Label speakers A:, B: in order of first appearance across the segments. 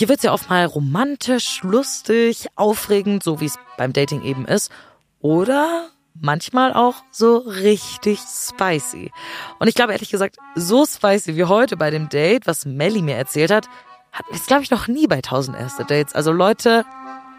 A: Hier wird es ja oft mal romantisch, lustig, aufregend, so wie es beim Dating eben ist. Oder manchmal auch so richtig spicy. Und ich glaube ehrlich gesagt, so spicy wie heute bei dem Date, was Melly mir erzählt hat, hatten wir es, glaube ich, noch nie bei 1000 erste Dates. Also Leute,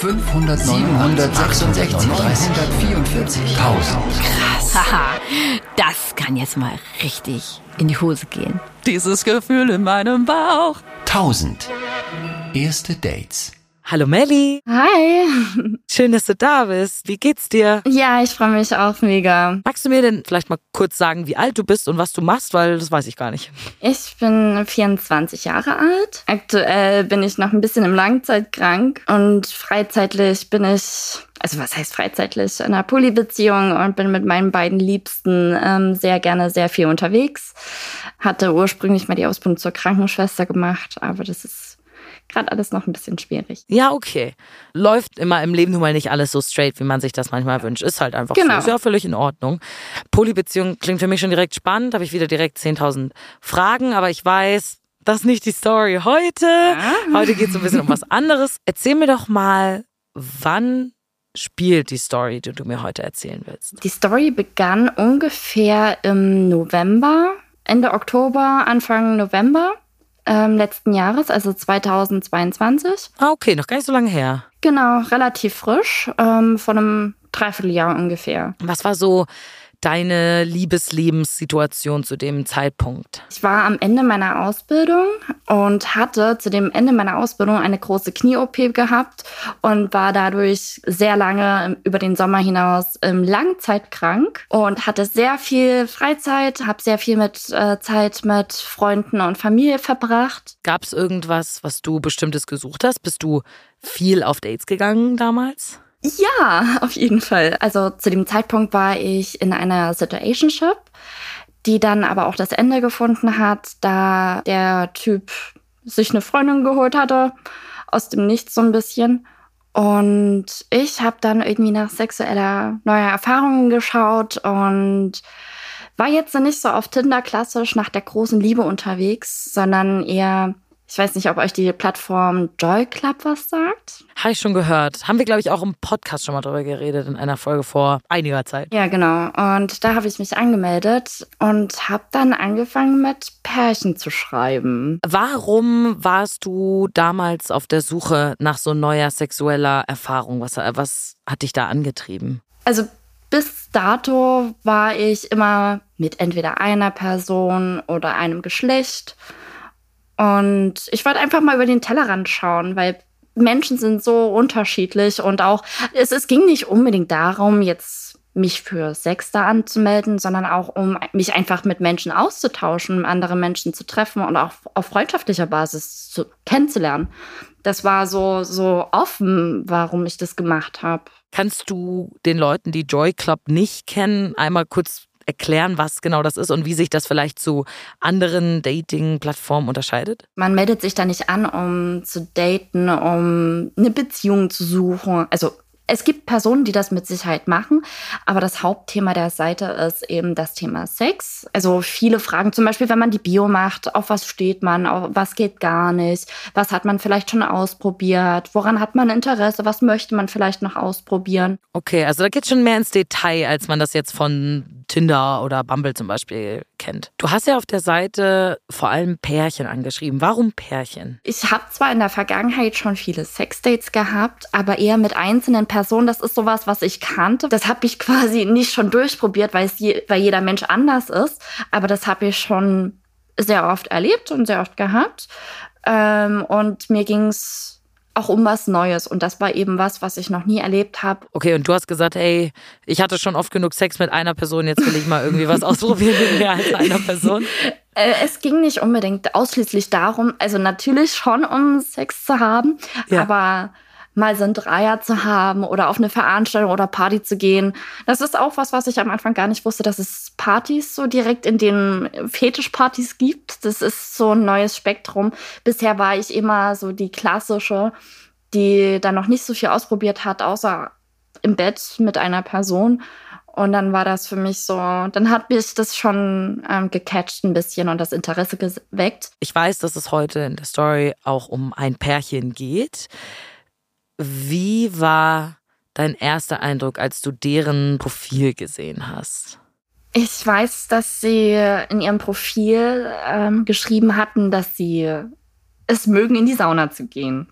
B: 500, 766, 344, 1000.
C: Haha, das kann jetzt mal richtig in die Hose gehen.
D: Dieses Gefühl in meinem Bauch.
B: 1000. Erste Dates.
A: Hallo Melly,
E: Hi.
A: schön, dass du da bist. Wie geht's dir?
E: Ja, ich freue mich auch mega.
A: Magst du mir denn vielleicht mal kurz sagen, wie alt du bist und was du machst, weil das weiß ich gar nicht.
E: Ich bin 24 Jahre alt. Aktuell bin ich noch ein bisschen im Langzeitkrank und freizeitlich bin ich, also was heißt freizeitlich, in einer Polybeziehung und bin mit meinen beiden Liebsten ähm, sehr gerne sehr viel unterwegs. Hatte ursprünglich mal die Ausbildung zur Krankenschwester gemacht, aber das ist gerade alles noch ein bisschen schwierig.
A: Ja, okay. Läuft immer im Leben nun mal nicht alles so straight, wie man sich das manchmal wünscht. Ist halt einfach
E: Genau.
A: so. Ist ja völlig in Ordnung. Polybeziehung klingt für mich schon direkt spannend. Habe ich wieder direkt 10.000 Fragen, aber ich weiß, das ist nicht die Story heute. Heute geht es ein bisschen um was anderes. Erzähl mir doch mal, wann spielt die Story, die du mir heute erzählen willst?
E: Die Story begann ungefähr im November, Ende Oktober, Anfang November ähm, letzten Jahres, also 2022.
A: Ah, okay, noch gar nicht so lange her.
E: Genau, relativ frisch, ähm, vor einem Dreivierteljahr ungefähr.
A: Was war so deine Liebeslebenssituation zu dem Zeitpunkt?
E: Ich war am Ende meiner Ausbildung und hatte zu dem Ende meiner Ausbildung eine große Knie-OP gehabt und war dadurch sehr lange über den Sommer hinaus langzeitkrank und hatte sehr viel Freizeit, habe sehr viel mit äh, Zeit mit Freunden und Familie verbracht.
A: Gab es irgendwas, was du bestimmtes gesucht hast? Bist du viel auf Dates gegangen damals?
E: Ja, auf jeden Fall. Also zu dem Zeitpunkt war ich in einer Situationship, die dann aber auch das Ende gefunden hat, da der Typ sich eine Freundin geholt hatte, aus dem Nichts so ein bisschen. Und ich habe dann irgendwie nach sexueller neuer Erfahrungen geschaut und war jetzt nicht so auf Tinder klassisch nach der großen Liebe unterwegs, sondern eher, ich weiß nicht, ob euch die Plattform Joy Club was sagt.
A: Habe ich schon gehört. Haben wir, glaube ich, auch im Podcast schon mal drüber geredet, in einer Folge vor einiger Zeit.
E: Ja, genau. Und da habe ich mich angemeldet und habe dann angefangen mit Pärchen zu schreiben.
A: Warum warst du damals auf der Suche nach so neuer sexueller Erfahrung? Was, was hat dich da angetrieben?
E: Also bis dato war ich immer mit entweder einer Person oder einem Geschlecht. Und ich wollte einfach mal über den Tellerrand schauen, weil Menschen sind so unterschiedlich und auch, es, es ging nicht unbedingt darum, jetzt mich für Sex da anzumelden, sondern auch um mich einfach mit Menschen auszutauschen, andere Menschen zu treffen und auch auf freundschaftlicher Basis zu, kennenzulernen. Das war so, so offen, warum ich das gemacht habe.
A: Kannst du den Leuten, die Joy Club nicht kennen, einmal kurz erklären, was genau das ist und wie sich das vielleicht zu anderen Dating-Plattformen unterscheidet?
E: Man meldet sich da nicht an, um zu daten, um eine Beziehung zu suchen. Also es gibt Personen, die das mit Sicherheit machen, aber das Hauptthema der Seite ist eben das Thema Sex. Also viele fragen zum Beispiel, wenn man die Bio macht, auf was steht man, auf was geht gar nicht, was hat man vielleicht schon ausprobiert, woran hat man Interesse, was möchte man vielleicht noch ausprobieren.
A: Okay, also da geht schon mehr ins Detail, als man das jetzt von Tinder oder Bumble zum Beispiel kennt. Du hast ja auf der Seite vor allem Pärchen angeschrieben. Warum Pärchen?
E: Ich habe zwar in der Vergangenheit schon viele Sexdates gehabt, aber eher mit einzelnen Personen. Das ist sowas, was ich kannte. Das habe ich quasi nicht schon durchprobiert, weil, es je, weil jeder Mensch anders ist. Aber das habe ich schon sehr oft erlebt und sehr oft gehabt. Ähm, und mir ging's auch um was Neues. Und das war eben was, was ich noch nie erlebt habe.
A: Okay, und du hast gesagt, hey, ich hatte schon oft genug Sex mit einer Person, jetzt will ich mal irgendwie was ausprobieren mit mehr als einer Person.
E: Äh, es ging nicht unbedingt ausschließlich darum, also natürlich schon um Sex zu haben,
A: Ja.
E: aber mal so ein Dreier zu haben oder auf eine Veranstaltung oder Party zu gehen. Das ist auch was, was ich am Anfang gar nicht wusste, dass es Partys so direkt in den Fetischpartys gibt. Das ist so ein neues Spektrum. Bisher war ich immer so die klassische, die dann noch nicht so viel ausprobiert hat, außer im Bett mit einer Person. Und dann war das für mich so, dann hat mich das schon ähm, gecatcht ein bisschen und das Interesse geweckt.
A: Ich weiß, dass es heute in der Story auch um ein Pärchen geht. Wie war dein erster Eindruck, als du deren Profil gesehen hast?
E: Ich weiß, dass sie in ihrem Profil ähm, geschrieben hatten, dass sie es mögen, in die Sauna zu gehen.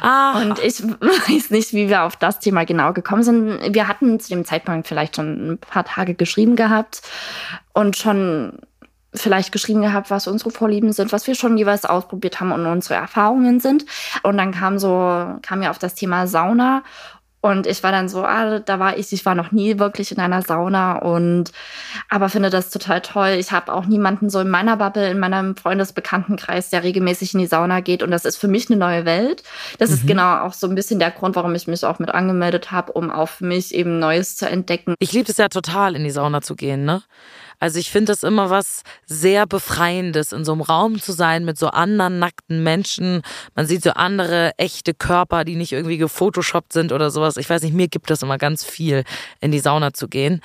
A: Ah.
E: Und ich weiß nicht, wie wir auf das Thema genau gekommen sind. Wir hatten zu dem Zeitpunkt vielleicht schon ein paar Tage geschrieben gehabt und schon vielleicht geschrieben gehabt, was unsere Vorlieben sind, was wir schon jeweils ausprobiert haben und unsere Erfahrungen sind. Und dann kam so, kam ja auf das Thema Sauna und ich war dann so, ah, da war ich, ich war noch nie wirklich in einer Sauna und aber finde das total toll. Ich habe auch niemanden so in meiner Bubble, in meinem Freundesbekanntenkreis, der regelmäßig in die Sauna geht und das ist für mich eine neue Welt. Das mhm. ist genau auch so ein bisschen der Grund, warum ich mich auch mit angemeldet habe, um auch für mich eben Neues zu entdecken.
A: Ich liebe es ja total, in die Sauna zu gehen, ne? Also ich finde das immer was sehr Befreiendes, in so einem Raum zu sein mit so anderen nackten Menschen. Man sieht so andere echte Körper, die nicht irgendwie gefotoshoppt sind oder sowas. Ich weiß nicht, mir gibt das immer ganz viel, in die Sauna zu gehen.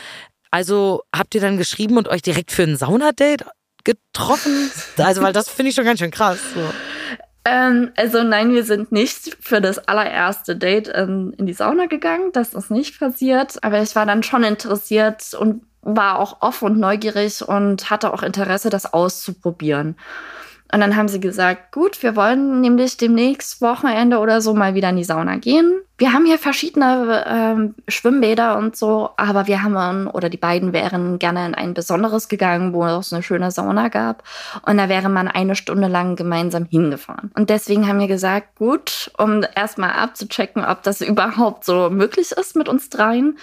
A: Also habt ihr dann geschrieben und euch direkt für ein Saunadate getroffen? Also, weil das finde ich schon ganz schön krass. So.
E: Ähm, also nein, wir sind nicht für das allererste Date ähm, in die Sauna gegangen. Das ist nicht passiert. Aber ich war dann schon interessiert und war auch offen und neugierig und hatte auch Interesse, das auszuprobieren. Und dann haben sie gesagt, gut, wir wollen nämlich demnächst Wochenende oder so mal wieder in die Sauna gehen. Wir haben hier verschiedene ähm, Schwimmbäder und so, aber wir haben, oder die beiden wären gerne in ein besonderes gegangen, wo es eine schöne Sauna gab. Und da wäre man eine Stunde lang gemeinsam hingefahren. Und deswegen haben wir gesagt, gut, um erstmal abzuchecken, ob das überhaupt so möglich ist mit uns dreien,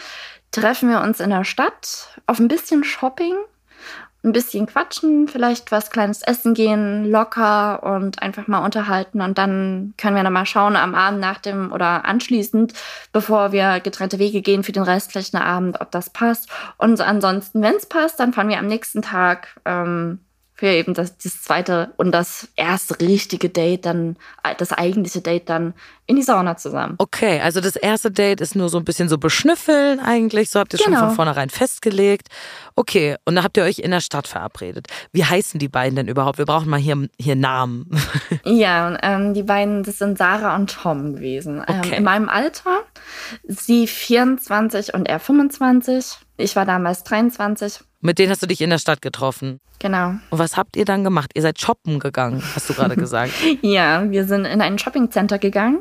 E: treffen wir uns in der Stadt auf ein bisschen Shopping, ein bisschen quatschen, vielleicht was kleines essen gehen, locker und einfach mal unterhalten. Und dann können wir dann mal schauen am Abend nach dem oder anschließend, bevor wir getrennte Wege gehen für den restlichen Abend, ob das passt. Und ansonsten, wenn es passt, dann fahren wir am nächsten Tag ähm, für eben das, das zweite und das erste richtige Date dann, das eigentliche Date dann in die Sauna zusammen.
A: Okay, also das erste Date ist nur so ein bisschen so beschnüffeln eigentlich, so habt ihr genau. schon von vornherein festgelegt. Okay, und da habt ihr euch in der Stadt verabredet. Wie heißen die beiden denn überhaupt? Wir brauchen mal hier, hier Namen.
E: ja, ähm, die beiden, das sind Sarah und Tom gewesen. Ähm, okay. Ähm, in meinem Alter, sie 24 und er 25. Ich war damals 23.
A: Mit denen hast du dich in der Stadt getroffen.
E: Genau.
A: Und was habt ihr dann gemacht? Ihr seid shoppen gegangen, hast du gerade gesagt.
E: ja, wir sind in ein Shoppingcenter gegangen.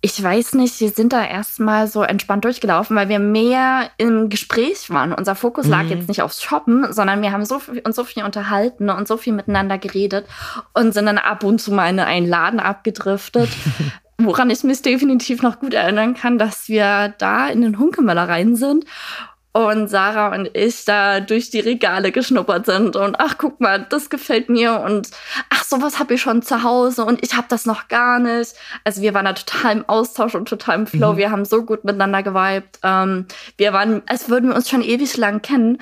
E: Ich weiß nicht, wir sind da erstmal so entspannt durchgelaufen, weil wir mehr im Gespräch waren. Unser Fokus lag mhm. jetzt nicht aufs Shoppen, sondern wir haben so viel, uns so viel unterhalten und so viel miteinander geredet und sind dann ab und zu mal in einen Laden abgedriftet. Woran ich mich definitiv noch gut erinnern kann, dass wir da in den Hunkemöller rein sind und Sarah und ich da durch die Regale geschnuppert sind und ach guck mal, das gefällt mir und ach sowas habe ich schon zu Hause und ich habe das noch gar nicht. Also wir waren da total im Austausch und total im Flow. Mhm. Wir haben so gut miteinander geweibt. Ähm, wir waren, als würden wir uns schon ewig lang kennen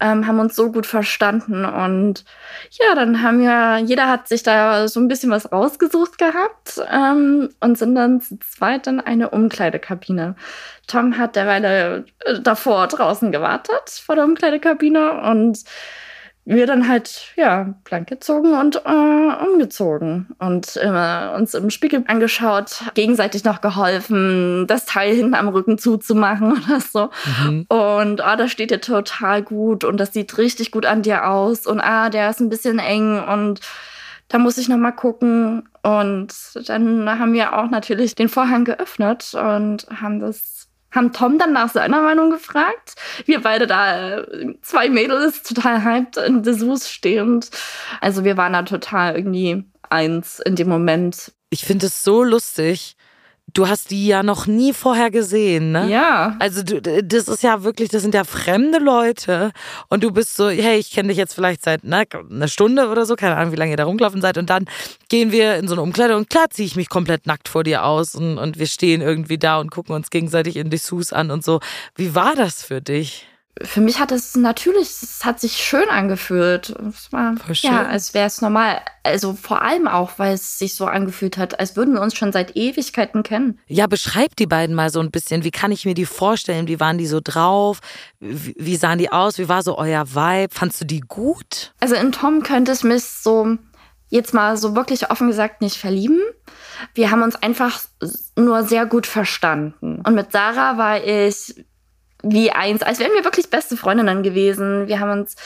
E: ähm, haben uns so gut verstanden. Und ja, dann haben wir, jeder hat sich da so ein bisschen was rausgesucht gehabt ähm, und sind dann zu zweit in eine Umkleidekabine. Tom hat derweil äh, davor draußen gewartet vor der Umkleidekabine und wir dann halt, ja, blank gezogen und äh, umgezogen und immer uns im Spiegel angeschaut, gegenseitig noch geholfen, das Teil hinten am Rücken zuzumachen oder so. Mhm. Und ah, das steht dir total gut und das sieht richtig gut an dir aus und ah, der ist ein bisschen eng und da muss ich noch mal gucken. Und dann haben wir auch natürlich den Vorhang geöffnet und haben das haben Tom dann nach seiner Meinung gefragt. Wir beide da, äh, zwei Mädels, total hyped in Dessous stehend. Also wir waren da total irgendwie eins in dem Moment.
A: Ich finde es so lustig. Du hast die ja noch nie vorher gesehen, ne?
E: Ja.
A: Also du, das ist ja wirklich, das sind ja fremde Leute und du bist so, hey, ich kenne dich jetzt vielleicht seit ne, einer Stunde oder so, keine Ahnung, wie lange ihr da rumgelaufen seid und dann gehen wir in so eine Umkleide und klar ziehe ich mich komplett nackt vor dir aus und, und wir stehen irgendwie da und gucken uns gegenseitig in Dessous an und so. Wie war das für dich?
E: Für mich hat es natürlich, es hat sich schön angefühlt. Es war,
A: Voll schön.
E: ja, als wäre es normal. Also vor allem auch, weil es sich so angefühlt hat, als würden wir uns schon seit Ewigkeiten kennen.
A: Ja, beschreib die beiden mal so ein bisschen. Wie kann ich mir die vorstellen? Wie waren die so drauf? Wie, wie sahen die aus? Wie war so euer Vibe? Fandst du die gut?
E: Also in Tom könnte es mich so jetzt mal so wirklich offen gesagt nicht verlieben. Wir haben uns einfach nur sehr gut verstanden. Und mit Sarah war ich wie eins, als wären wir wirklich beste Freundinnen gewesen. Wir haben uns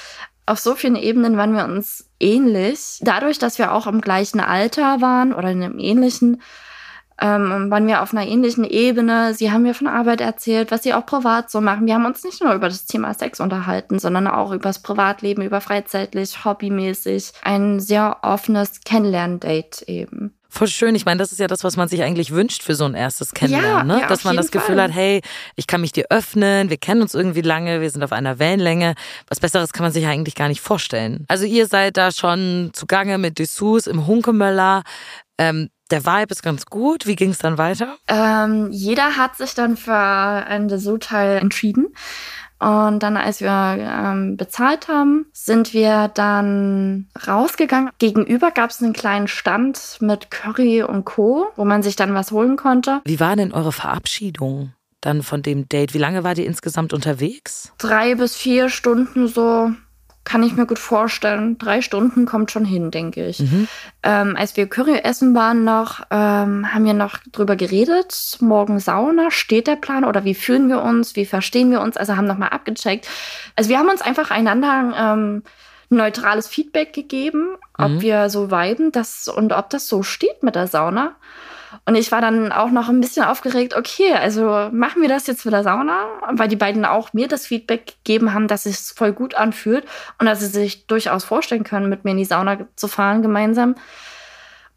E: auf so vielen Ebenen waren wir uns ähnlich. Dadurch, dass wir auch im gleichen Alter waren oder in einem ähnlichen, ähm, waren wir auf einer ähnlichen Ebene. Sie haben mir von Arbeit erzählt, was sie auch privat so machen. Wir haben uns nicht nur über das Thema Sex unterhalten, sondern auch über das Privatleben, über freizeitlich, hobbymäßig. Ein sehr offenes Kennenlern-Date eben.
A: Voll schön. Ich meine, das ist ja das, was man sich eigentlich wünscht für so ein erstes Kennenlernen,
E: Ja,
A: ne?
E: ja,
A: Dass man das Gefühl
E: Fall.
A: hat, hey, ich kann mich dir öffnen, wir kennen uns irgendwie lange, wir sind auf einer Wellenlänge. Was Besseres kann man sich ja eigentlich gar nicht vorstellen. Also ihr seid da schon zugange mit Dessous im Hunkemöller. Ähm, der Vibe ist ganz gut. Wie ging es dann weiter?
E: Ähm, jeder hat sich dann für ein Dessous-Teil entschieden. Und dann, als wir ähm, bezahlt haben, sind wir dann rausgegangen. Gegenüber gab es einen kleinen Stand mit Curry und Co., wo man sich dann was holen konnte.
A: Wie war denn eure Verabschiedung dann von dem Date? Wie lange war ihr insgesamt unterwegs?
E: Drei bis vier Stunden so, kann ich mir gut vorstellen. Drei Stunden kommt schon hin, denke ich. Ähm, als wir Curry essen waren noch, ähm, haben wir noch drüber geredet. Morgen Sauna, steht der Plan oder wie fühlen wir uns, wie verstehen wir uns? Also haben nochmal abgecheckt. Also wir haben uns einfach einander ähm, neutrales Feedback gegeben, ob wir so viben das, und ob das so steht mit der Sauna. Und ich war dann auch noch ein bisschen aufgeregt, okay, also machen wir das jetzt mit der Sauna, weil die beiden auch mir das Feedback gegeben haben, dass es voll gut anfühlt und dass sie sich durchaus vorstellen können, mit mir in die Sauna zu fahren gemeinsam.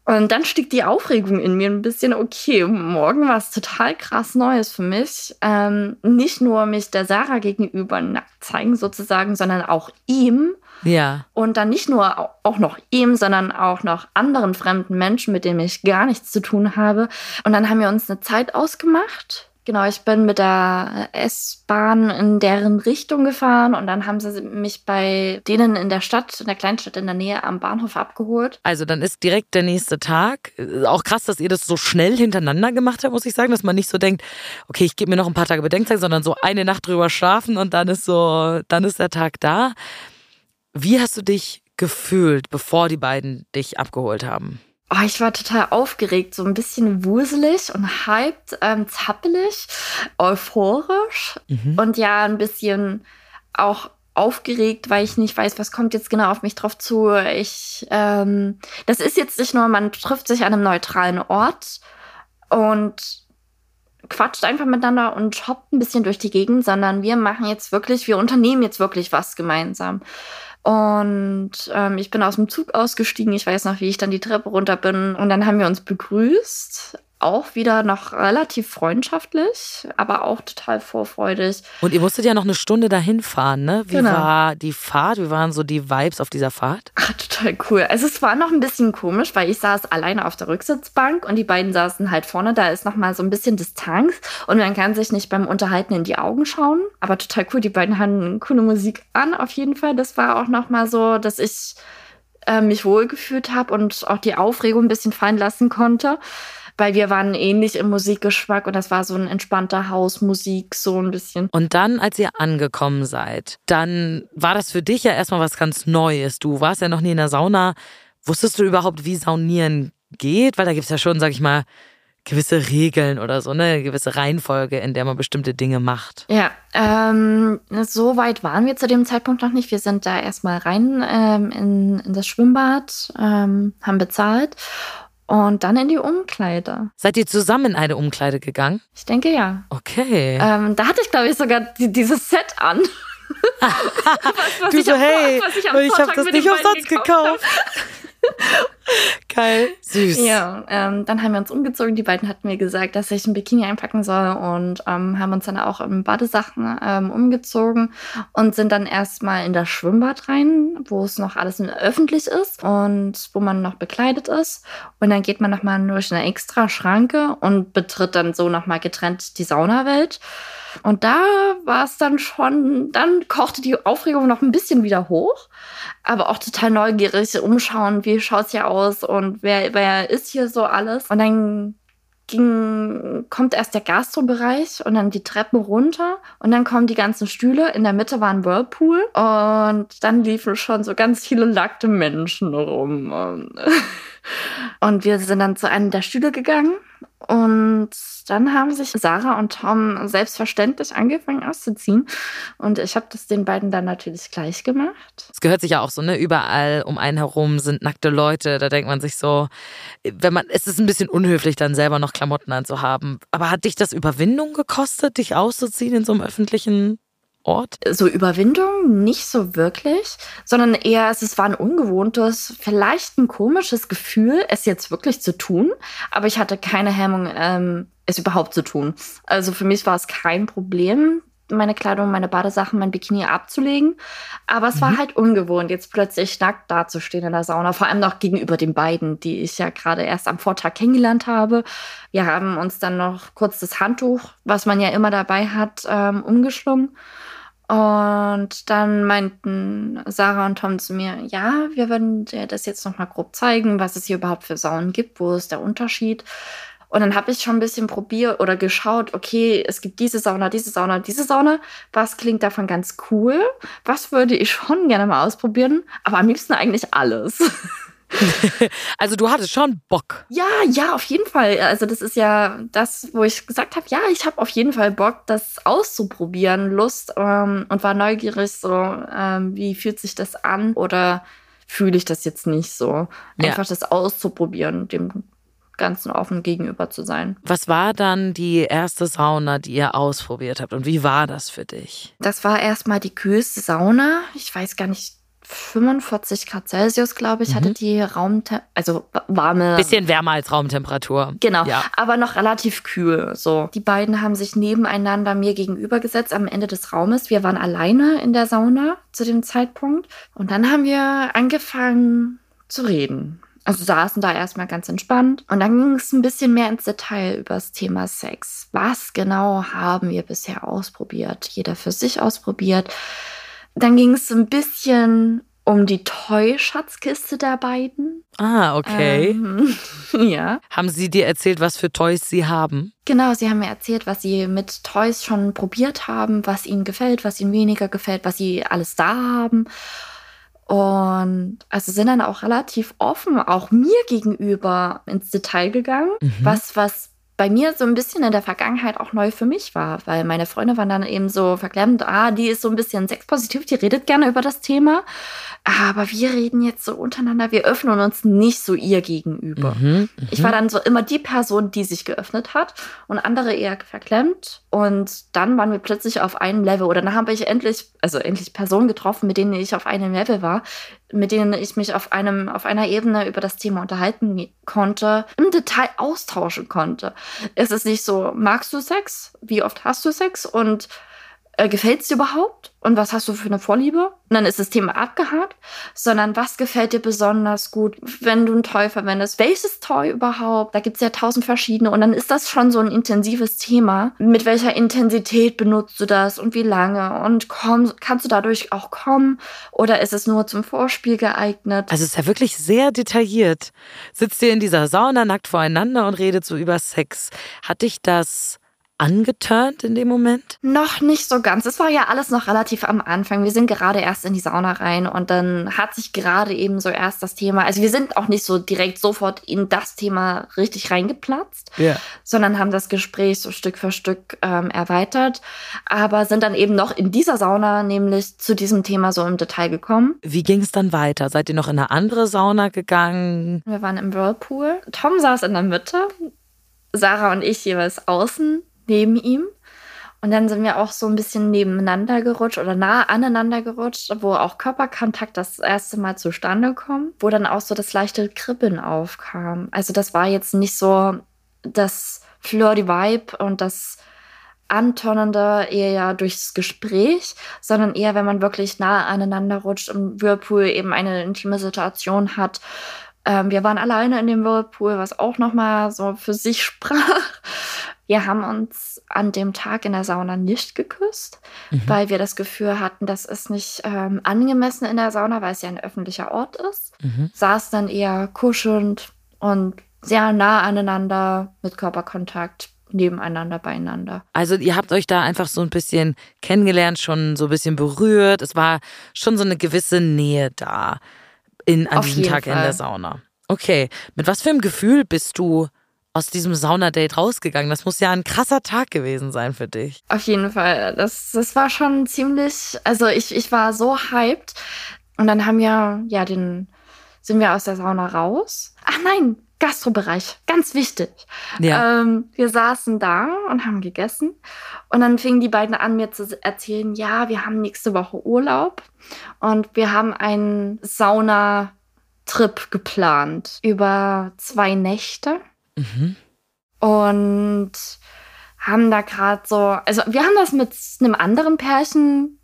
E: Und dann stieg die Aufregung in mir ein bisschen, okay, morgen war es total krass Neues für mich. Ähm, nicht nur mich der Sarah gegenüber nackt zeigen sozusagen, sondern auch ihm.
A: Ja.
E: Und dann nicht nur au- auch noch ihm, sondern auch noch anderen fremden Menschen, mit denen ich gar nichts zu tun habe. Und dann haben wir uns eine Zeit ausgemacht. Genau, ich bin mit der S-Bahn in deren Richtung gefahren und dann haben sie mich bei denen in der Stadt, in der Kleinstadt in der Nähe am Bahnhof abgeholt.
A: Also dann ist direkt der nächste Tag. Auch krass, dass ihr das so schnell hintereinander gemacht habt, muss ich sagen, dass man nicht so denkt, okay, ich gebe mir noch ein paar Tage Bedenkzeit, sondern so eine Nacht drüber schlafen und dann ist so, dann ist der Tag da. Wie hast du dich gefühlt, bevor die beiden dich abgeholt haben?
E: Oh, ich war total aufgeregt, so ein bisschen wuselig und hyped, ähm, zappelig, euphorisch und ja, ein bisschen auch aufgeregt, weil ich nicht weiß, was kommt jetzt genau auf mich drauf zu. Ich, ähm, das ist jetzt nicht nur, man trifft sich an einem neutralen Ort und quatscht einfach miteinander und shoppt ein bisschen durch die Gegend, sondern wir machen jetzt wirklich, wir unternehmen jetzt wirklich was gemeinsam. Und ähm, ich bin aus dem Zug ausgestiegen. Ich weiß noch, wie ich dann die Treppe runter bin. Und dann haben wir uns begrüßt. Auch wieder noch relativ freundschaftlich, aber auch total vorfreudig.
A: Und ihr musstet ja noch eine Stunde dahin fahren, ne? Wie
E: Genau.
A: war die Fahrt? Wie waren so die Vibes auf dieser Fahrt?
E: Ach, total cool. Also es war noch ein bisschen komisch, weil ich saß alleine auf der Rücksitzbank und die beiden saßen halt vorne. Da ist noch mal so ein bisschen Distanz und man kann sich nicht beim Unterhalten in die Augen schauen. Aber total cool. Die beiden hatten coole Musik an, auf jeden Fall. Das war auch noch mal so, dass ich äh, mich wohlgefühlt habe und auch die Aufregung ein bisschen fallen lassen konnte. Weil wir waren ähnlich im Musikgeschmack und das war so ein entspannter Hausmusik, so ein bisschen.
A: Und dann, als ihr angekommen seid, dann war das für dich ja erstmal was ganz Neues. Du warst ja noch nie in der Sauna. Wusstest du überhaupt, wie Saunieren geht? Weil da gibt's ja schon, sag ich mal, gewisse Regeln oder so, ne? Eine gewisse Reihenfolge, in der man bestimmte Dinge macht.
E: Ja, ähm, so weit waren wir zu dem Zeitpunkt noch nicht. Wir sind da erstmal rein ähm, in, in das Schwimmbad, ähm, haben bezahlt und dann in die Umkleide.
A: Seid ihr zusammen in eine Umkleide gegangen?
E: Ich denke ja.
A: Okay.
E: Ähm, da hatte ich, glaube ich, sogar die, dieses Set an. was, was
A: du so,
E: am
A: hey,
E: was ich
A: ich habe das nicht umsonst gekauft. Geil. Süß.
E: Ja, ähm, dann haben wir uns umgezogen. Die beiden hatten mir gesagt, dass ich ein Bikini einpacken soll und ähm, haben uns dann auch in Badesachen ähm, umgezogen und sind dann erstmal in das Schwimmbad rein, wo es noch alles öffentlich ist und wo man noch bekleidet ist. Und dann geht man nochmal durch eine extra Schranke und betritt dann so nochmal getrennt die Saunawelt. Und da war es dann schon, dann kochte die Aufregung noch ein bisschen wieder hoch, aber auch total neugierig umschauen, wie schaut's hier aus und wer, wer ist hier so alles. Und dann ging, kommt erst der Gastrobereich und dann die Treppen runter und dann kommen die ganzen Stühle. In der Mitte war ein Whirlpool und dann liefen schon so ganz viele nackte Menschen rum. Und wir sind dann zu einem der Stühle gegangen und dann haben sich Sarah und Tom selbstverständlich angefangen auszuziehen. Und ich habe das den beiden dann natürlich gleich gemacht.
A: Es gehört sich ja auch so, ne? Überall um einen herum sind nackte Leute. Da denkt man sich so, wenn man, es ist ein bisschen unhöflich, dann selber noch Klamotten anzuhaben. Aber hat dich das Überwindung gekostet, dich auszuziehen in so einem öffentlichen Ort?
E: So Überwindung nicht so wirklich, sondern eher es war ein ungewohntes, vielleicht ein komisches Gefühl, es jetzt wirklich zu tun. Aber ich hatte keine Hemmung, ähm, es überhaupt zu tun. Also für mich war es kein Problem, meine Kleidung, meine Badesachen, mein Bikini abzulegen. Aber es mhm. war halt ungewohnt, jetzt plötzlich nackt dazustehen in der Sauna. Vor allem noch gegenüber den beiden, die ich ja gerade erst am Vortag kennengelernt habe. Wir haben uns dann noch kurz das Handtuch, was man ja immer dabei hat, ähm, umgeschlungen. Und dann meinten Sarah und Tom zu mir, ja, wir würden dir das jetzt noch mal grob zeigen, was es hier überhaupt für Saunen gibt, wo ist der Unterschied. Und dann habe ich schon ein bisschen probiert oder geschaut, okay, es gibt diese Sauna, diese Sauna, diese Sauna. Was klingt davon ganz cool? Was würde ich schon gerne mal ausprobieren? Aber am liebsten eigentlich alles.
A: also du hattest schon Bock.
E: Ja, ja, auf jeden Fall. Also das ist ja das, wo ich gesagt habe, ja, ich habe auf jeden Fall Bock, das auszuprobieren, Lust ähm, und war neugierig, so ähm, wie fühlt sich das an oder fühle ich das jetzt nicht so. Einfach ja. das auszuprobieren, dem Ganzen offen gegenüber zu sein.
A: Was war dann die erste Sauna, die ihr ausprobiert habt und wie war das für dich?
E: Das war erstmal die kühlste Sauna. Ich weiß gar nicht, 45 Grad Celsius, glaube ich, mhm. hatte die Raumtemperatur, also warme.
A: Bisschen wärmer als Raumtemperatur.
E: Genau, ja. aber noch relativ kühl. So. Die beiden haben sich nebeneinander mir gegenübergesetzt am Ende des Raumes. Wir waren alleine in der Sauna zu dem Zeitpunkt. Und dann haben wir angefangen zu reden. Also saßen da erstmal ganz entspannt. Und dann ging es ein bisschen mehr ins Detail über das Thema Sex. Was genau haben wir bisher ausprobiert? Jeder für sich ausprobiert dann ging es ein bisschen um die Toy-Schatzkiste der beiden.
A: Ah, okay.
E: Ähm, ja.
A: Haben Sie dir erzählt, was für Toys Sie haben?
E: Genau, Sie haben mir erzählt, was Sie mit Toys schon probiert haben, was Ihnen gefällt, was Ihnen weniger gefällt, was Sie alles da haben. Und also sind dann auch relativ offen, auch mir gegenüber ins Detail gegangen, mhm. was, was bei mir so ein bisschen in der Vergangenheit auch neu für mich war, weil meine Freunde waren dann eben so verklemmt, ah, die ist so ein bisschen sexpositiv, die redet gerne über das Thema, aber wir reden jetzt so untereinander, wir öffnen uns nicht so ihr gegenüber. Mhm, ich war dann so immer die Person, die sich geöffnet hat und andere eher verklemmt und dann waren wir plötzlich auf einem Level oder dann habe ich endlich, also endlich Personen getroffen, mit denen ich auf einem Level war, mit denen ich mich auf einem, auf einer Ebene über das Thema unterhalten konnte, im Detail austauschen konnte. Es ist nicht so, magst du Sex? Wie oft hast du Sex? Und äh, gefällt es dir überhaupt? Und was hast du für eine Vorliebe? Und dann ist das Thema abgehakt, sondern was gefällt dir besonders gut, wenn du ein Toy verwendest? Welches Toy überhaupt? Da gibt es ja tausend verschiedene. Und dann ist das schon so ein intensives Thema. Mit welcher Intensität benutzt du das und wie lange? Und komm, kannst du dadurch auch kommen? Oder ist es nur zum Vorspiel geeignet?
A: Also es ist ja wirklich sehr detailliert. Sitzt ihr in dieser Sauna nackt voreinander und redet so über Sex. Hat dich das angeturnt in dem Moment?
E: Noch nicht so ganz. Es war ja alles noch relativ am Anfang. Wir sind gerade erst in die Sauna rein und dann hat sich gerade eben so erst das Thema, also wir sind auch nicht so direkt sofort in das Thema richtig reingeplatzt, yeah. sondern haben das Gespräch so Stück für Stück ähm, erweitert, aber sind dann eben noch in dieser Sauna nämlich zu diesem Thema so im Detail gekommen.
A: Wie ging es dann weiter? Seid ihr noch in eine andere Sauna gegangen?
E: Wir waren im Whirlpool. Tom saß in der Mitte, Sarah und ich jeweils außen neben ihm. Und dann sind wir auch so ein bisschen nebeneinander gerutscht oder nah aneinander gerutscht, wo auch Körperkontakt das erste Mal zustande kommt, wo dann auch so das leichte Kribbeln aufkam. Also das war jetzt nicht so das Flirty Vibe und das Antonnende eher durchs Gespräch, sondern eher, wenn man wirklich nah aneinander rutscht im Whirlpool eben eine intime Situation hat. Ähm, wir waren alleine in dem Whirlpool, was auch nochmal so für sich sprach. Wir haben uns an dem Tag in der Sauna nicht geküsst, mhm. weil wir das Gefühl hatten, das ist nicht ähm, angemessen in der Sauna, weil es ja ein öffentlicher Ort ist. Mhm. Saß dann eher kuschelnd und sehr nah aneinander mit Körperkontakt nebeneinander beieinander.
A: Also ihr habt euch da einfach so ein bisschen kennengelernt, schon so ein bisschen berührt. Es war schon so eine gewisse Nähe da in, an
E: Auf
A: diesem Tag in
E: Fall.
A: der Sauna. Okay, mit was für einem Gefühl bist du aus diesem Saunadate rausgegangen? Das muss ja ein krasser Tag gewesen sein für dich.
E: Auf jeden Fall. Das, das war schon ziemlich, also ich, ich war so hyped. Und dann haben wir, ja, den, sind wir aus der Sauna raus. Ach nein, Gastrobereich, ganz wichtig.
A: Ja.
E: Ähm, wir saßen da und haben gegessen. Und dann fingen die beiden an, mir zu erzählen, ja, wir haben nächste Woche Urlaub und wir haben einen Sauna-Trip geplant über zwei Nächte. Und haben da gerade so, also wir haben das mit einem anderen Pärchen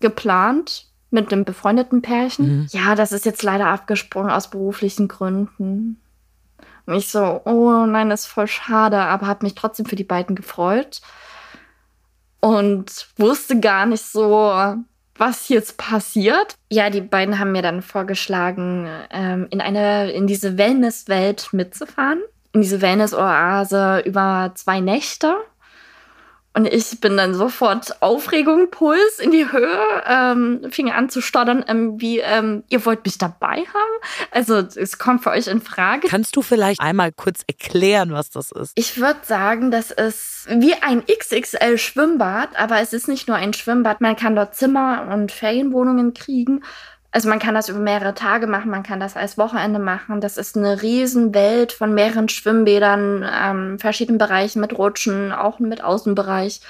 E: geplant, mit einem befreundeten Pärchen. Ja, das ist jetzt leider abgesprungen aus beruflichen Gründen. Und ich so, oh nein, das ist voll schade, aber habe mich trotzdem für die beiden gefreut und wusste gar nicht so, was jetzt passiert. Ja, die beiden haben mir dann vorgeschlagen, ähm, in eine, in diese Wellnesswelt mitzufahren. In diese Wellness-Oase über zwei Nächte. Und ich bin dann sofort Aufregung, Puls in die Höhe, ähm, fing an zu stottern, ähm, wie, ähm, ihr wollt mich dabei haben? Also es kommt für euch in Frage.
A: Kannst du vielleicht einmal kurz erklären, was das ist?
E: Ich würde sagen, das ist wie ein XXL Schwimmbad, aber es ist nicht nur ein Schwimmbad. Man kann dort Zimmer und Ferienwohnungen kriegen. Also man kann das über mehrere Tage machen, man kann das als Wochenende machen. Das ist eine Riesenwelt von mehreren Schwimmbädern, ähm, verschiedenen Bereichen mit Rutschen, auch mit Außenbereich.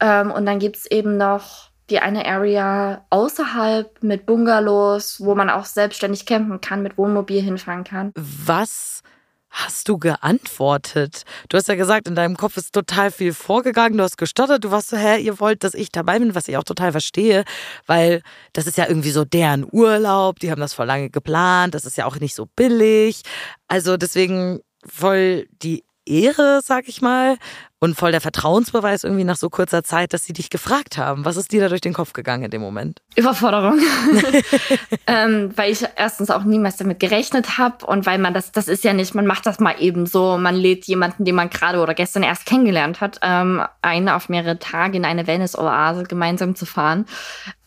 E: Ähm, und dann gibt's eben noch die eine Area außerhalb mit Bungalows, wo man auch selbstständig campen kann, mit Wohnmobil hinfahren kann.
A: Was hast du geantwortet? Du hast ja gesagt, in deinem Kopf ist total viel vorgegangen, du hast gestottert, du warst so, hä, ihr wollt, dass ich dabei bin, was ich auch total verstehe, weil das ist ja irgendwie so deren Urlaub, die haben das vor lange geplant, das ist ja auch nicht so billig. Also deswegen voll die Ehre, sag ich mal, und voll der Vertrauensbeweis irgendwie nach so kurzer Zeit, dass sie dich gefragt haben. Was ist dir da durch den Kopf gegangen in dem Moment?
E: Überforderung. ähm, weil ich erstens auch niemals damit gerechnet habe und weil man das, das ist ja nicht, man macht das mal eben so, man lädt jemanden, den man gerade oder gestern erst kennengelernt hat, ähm, ein auf mehrere Tage in eine Wellness-Oase gemeinsam zu fahren.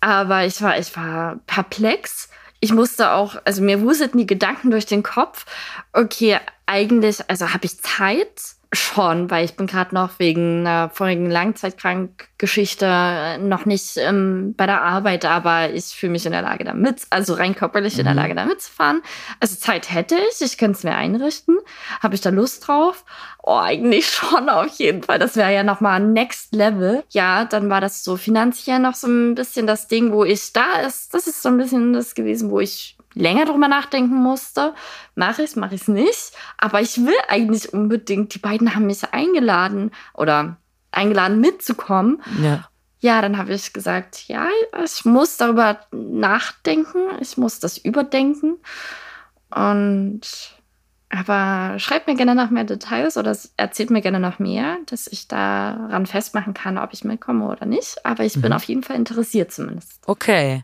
E: Aber ich war, ich war perplex. Ich musste auch, also mir wuselten die Gedanken durch den Kopf. Okay, eigentlich, also habe ich Zeit? Schon, weil ich bin gerade noch wegen einer vorigen Langzeitkrankgeschichte noch nicht ähm, bei der Arbeit, aber ich fühle mich in der Lage damit, also rein körperlich in der Lage da mitzufahren. Also Zeit hätte ich, ich könnte es mir einrichten. Habe ich da Lust drauf? Oh, eigentlich schon auf jeden Fall. Das wäre ja nochmal Next Level. Ja, dann war das so finanziell noch so ein bisschen das Ding, wo ich da ist. Das ist so ein bisschen das gewesen, wo ich länger drüber nachdenken musste. Mache ich es, mache ich es nicht. Aber ich will eigentlich unbedingt. Die beiden haben mich eingeladen oder eingeladen mitzukommen.
A: Ja.
E: Ja, dann habe ich gesagt, ja, ich muss darüber nachdenken. Ich muss das überdenken. Und aber schreibt mir gerne noch mehr Details oder erzählt mir gerne noch mehr, dass ich daran festmachen kann, ob ich mitkomme oder nicht. Aber ich bin auf jeden Fall interessiert zumindest.
A: Okay.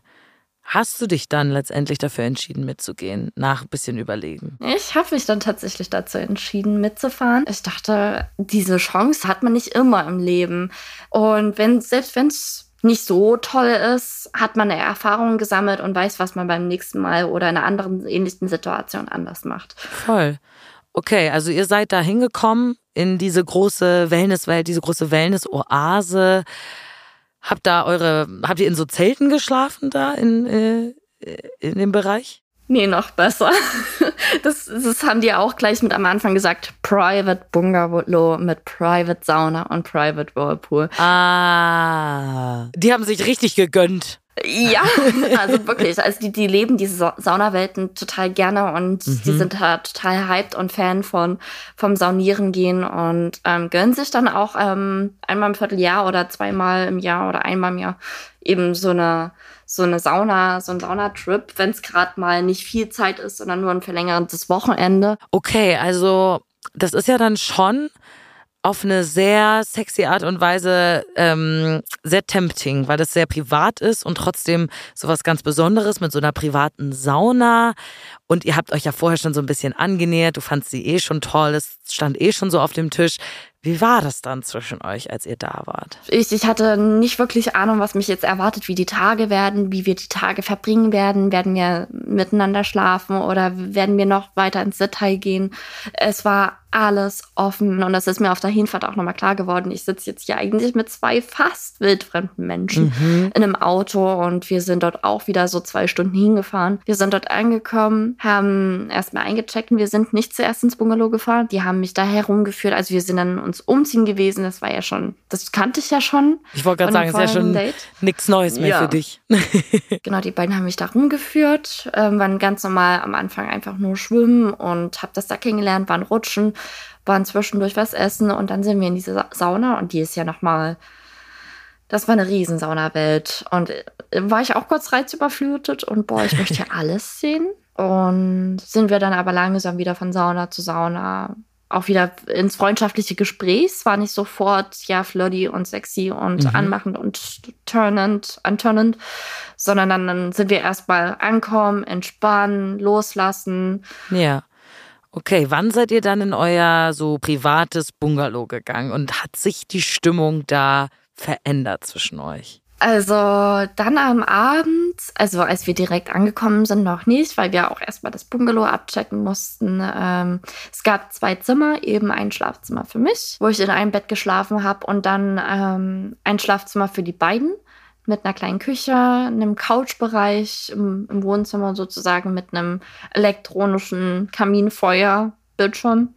A: Hast du dich dann letztendlich dafür entschieden, mitzugehen, nach ein bisschen Überlegen?
E: Ich habe mich dann tatsächlich dazu entschieden, mitzufahren. Ich dachte, diese Chance hat man nicht immer im Leben. Und wenn, selbst wenn es nicht so toll ist, hat man eine Erfahrung gesammelt und weiß, was man beim nächsten Mal oder in einer anderen ähnlichen Situation anders macht.
A: Voll. Okay, also ihr seid da hingekommen in diese große Wellnesswelt, diese große Wellness-Oase. Habt da eure, habt ihr in so Zelten geschlafen da in, äh, in dem Bereich?
E: Nee, noch besser. Das, das haben die auch gleich mit am Anfang gesagt. Private Bungalow mit Private Sauna und Private Whirlpool.
A: Ah, die haben sich richtig gegönnt.
E: Ja, also wirklich. Also die, die leben diese Sa Saunawelten total gerne und die sind halt total hyped und Fan von vom Saunieren gehen und ähm, gönnen sich dann auch ähm, einmal im Vierteljahr oder zweimal im Jahr oder einmal im Jahr eben so eine so eine Sauna, so ein Saunatrip, wenn es gerade mal nicht viel Zeit ist, sondern nur ein verlängertes Wochenende.
A: Okay, also das ist ja dann schon auf eine sehr sexy Art und Weise ähm, sehr tempting, weil das sehr privat ist und trotzdem sowas ganz Besonderes mit so einer privaten Sauna. Und ihr habt euch ja vorher schon so ein bisschen angenähert, du fandst sie eh schon toll, es stand eh schon so auf dem Tisch. Wie war das dann zwischen euch, als ihr da wart?
E: Ich, ich hatte nicht wirklich Ahnung, was mich jetzt erwartet, wie die Tage werden, wie wir die Tage verbringen werden. Werden wir miteinander schlafen oder werden wir noch weiter ins Detail gehen? Es war alles offen und das ist mir auf der Hinfahrt auch nochmal klar geworden. Ich sitze jetzt hier eigentlich mit zwei fast wildfremden Menschen in einem Auto und wir sind dort auch wieder so zwei Stunden hingefahren. Wir sind dort angekommen, haben erstmal eingecheckt und wir sind nicht zuerst ins Bungalow gefahren. Die haben mich da herumgeführt. Also wir sind dann uns umziehen gewesen. Das war ja schon, das kannte ich ja schon.
A: Ich wollte gerade sagen, ist ja schon
E: Date.
A: nichts Neues mehr
E: Ja.
A: für dich.
E: Genau, die beiden haben mich da rumgeführt, ähm, waren ganz normal am Anfang einfach nur schwimmen und hab das da kennengelernt, waren rutschen, waren zwischendurch was essen und dann sind wir in diese Sa Sauna und die ist ja nochmal, das war eine Riesensaunawelt und äh, war ich auch kurz reizüberflutet und boah, ich möchte ja alles sehen und sind wir dann aber langsam wieder von Sauna zu Sauna auch wieder ins freundschaftliche Gespräch. Es war nicht sofort, ja, flirty und sexy und anmachend und turnend, antörnend, sondern dann, dann sind wir erstmal ankommen, entspannen, loslassen.
A: Ja. Okay, wann seid ihr dann in euer so privates Bungalow gegangen und hat sich die Stimmung da verändert zwischen euch?
E: Also dann am Abend, also als wir direkt angekommen sind, noch nicht, weil wir auch erstmal das Bungalow abchecken mussten. Ähm, es gab zwei Zimmer, eben ein Schlafzimmer für mich, wo ich in einem Bett geschlafen habe und dann ähm, ein Schlafzimmer für die beiden mit einer kleinen Küche, einem Couchbereich im, im Wohnzimmer sozusagen mit einem elektronischen Kaminfeuer, Bildschirm.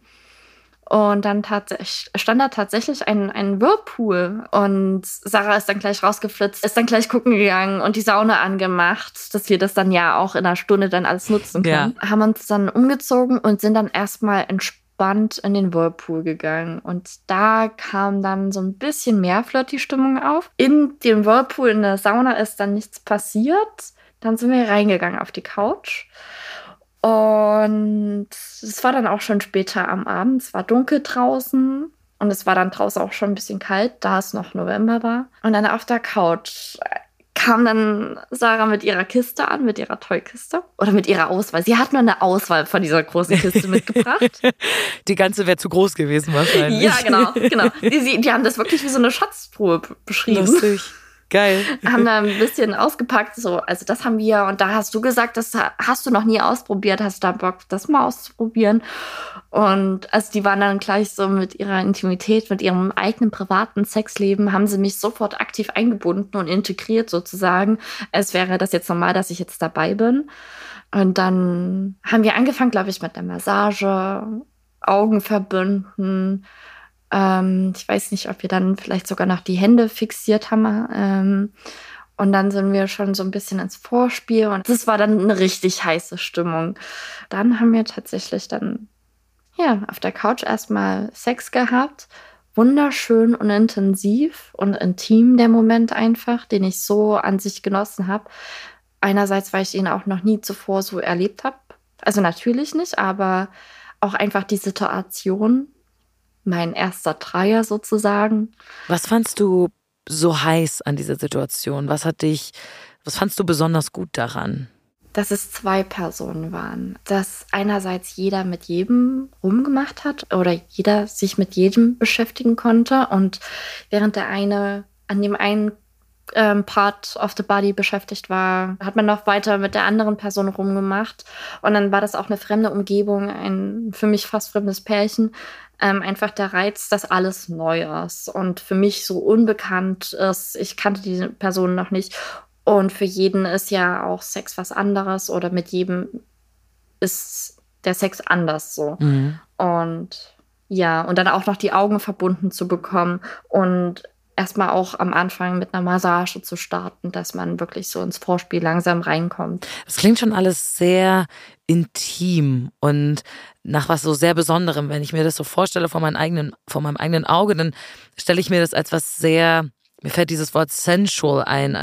E: Und dann stand da tatsächlich ein, ein Whirlpool. Und Sarah ist dann gleich rausgeflitzt, ist dann gleich gucken gegangen und die Sauna angemacht, dass wir das dann ja auch in einer Stunde dann alles nutzen können. Haben uns dann umgezogen und sind dann erstmal entspannt in den Whirlpool gegangen. Und da kam dann so ein bisschen mehr Flirty-Stimmung auf. In dem Whirlpool in der Sauna ist dann nichts passiert. Dann sind wir reingegangen auf die Couch. Und es war dann auch schon später am Abend. Es war dunkel draußen und es war dann draußen auch schon ein bisschen kalt, da es noch November war. Und dann auf der Couch kam dann Sarah mit ihrer Kiste an, mit ihrer Toykiste oder mit ihrer Auswahl. Sie hat nur eine Auswahl von dieser großen Kiste mitgebracht.
A: Die ganze wäre zu groß gewesen wahrscheinlich.
E: ja, genau, genau. Die, sie- die haben das wirklich wie so eine Schatztruhe beschrieben.
A: Lustig. Geil.
E: haben da ein bisschen ausgepackt, so, also das haben wir und da hast du gesagt, das ha- hast du noch nie ausprobiert, hast da Bock, das mal auszuprobieren. Und also die waren dann gleich so mit ihrer Intimität, mit ihrem eigenen privaten Sexleben, haben sie mich sofort aktiv eingebunden und integriert sozusagen. Es wäre das jetzt normal, dass ich jetzt dabei bin. Und dann haben wir angefangen, glaube ich, mit der Massage, Augen verbunden. Ähm, ich weiß nicht, ob wir dann vielleicht sogar noch die Hände fixiert haben. Ähm, und dann sind wir schon so ein bisschen ins Vorspiel und das war dann eine richtig heiße Stimmung. Dann haben wir tatsächlich dann, ja, auf der Couch erstmal Sex gehabt. Wunderschön und intensiv und intim der Moment einfach, den ich so an sich genossen habe. Einerseits, weil ich ihn auch noch nie zuvor so erlebt habe. Also natürlich nicht, aber auch einfach die Situation, mein erster Dreier sozusagen.
A: Was fandst du so heiß an dieser Situation? Was hat dich, was fandst du besonders gut daran?
E: dass es zwei Personen waren. Dass einerseits jeder mit jedem rumgemacht hat oder jeder sich mit jedem beschäftigen konnte und während der eine an dem einen ähm, Part of the Body beschäftigt war, hat man noch weiter mit der anderen Person rumgemacht und dann war das auch eine fremde Umgebung, ein für mich fast fremdes Pärchen. Ähm, einfach der Reiz, dass alles neu ist und für mich so unbekannt ist. Ich kannte diese Person noch nicht und für jeden ist ja auch Sex was anderes oder mit jedem ist der Sex anders so.
A: Mhm.
E: Und ja, und dann auch noch die Augen verbunden zu bekommen und erstmal auch am Anfang mit einer Massage zu starten, dass man wirklich so ins Vorspiel langsam reinkommt.
A: Das klingt schon alles sehr intim und nach was so sehr Besonderem. Wenn ich mir das so vorstelle vor, meinem eigenen, vor meinem eigenen Auge, dann stelle ich mir das als was sehr, mir fällt dieses Wort sensual ein.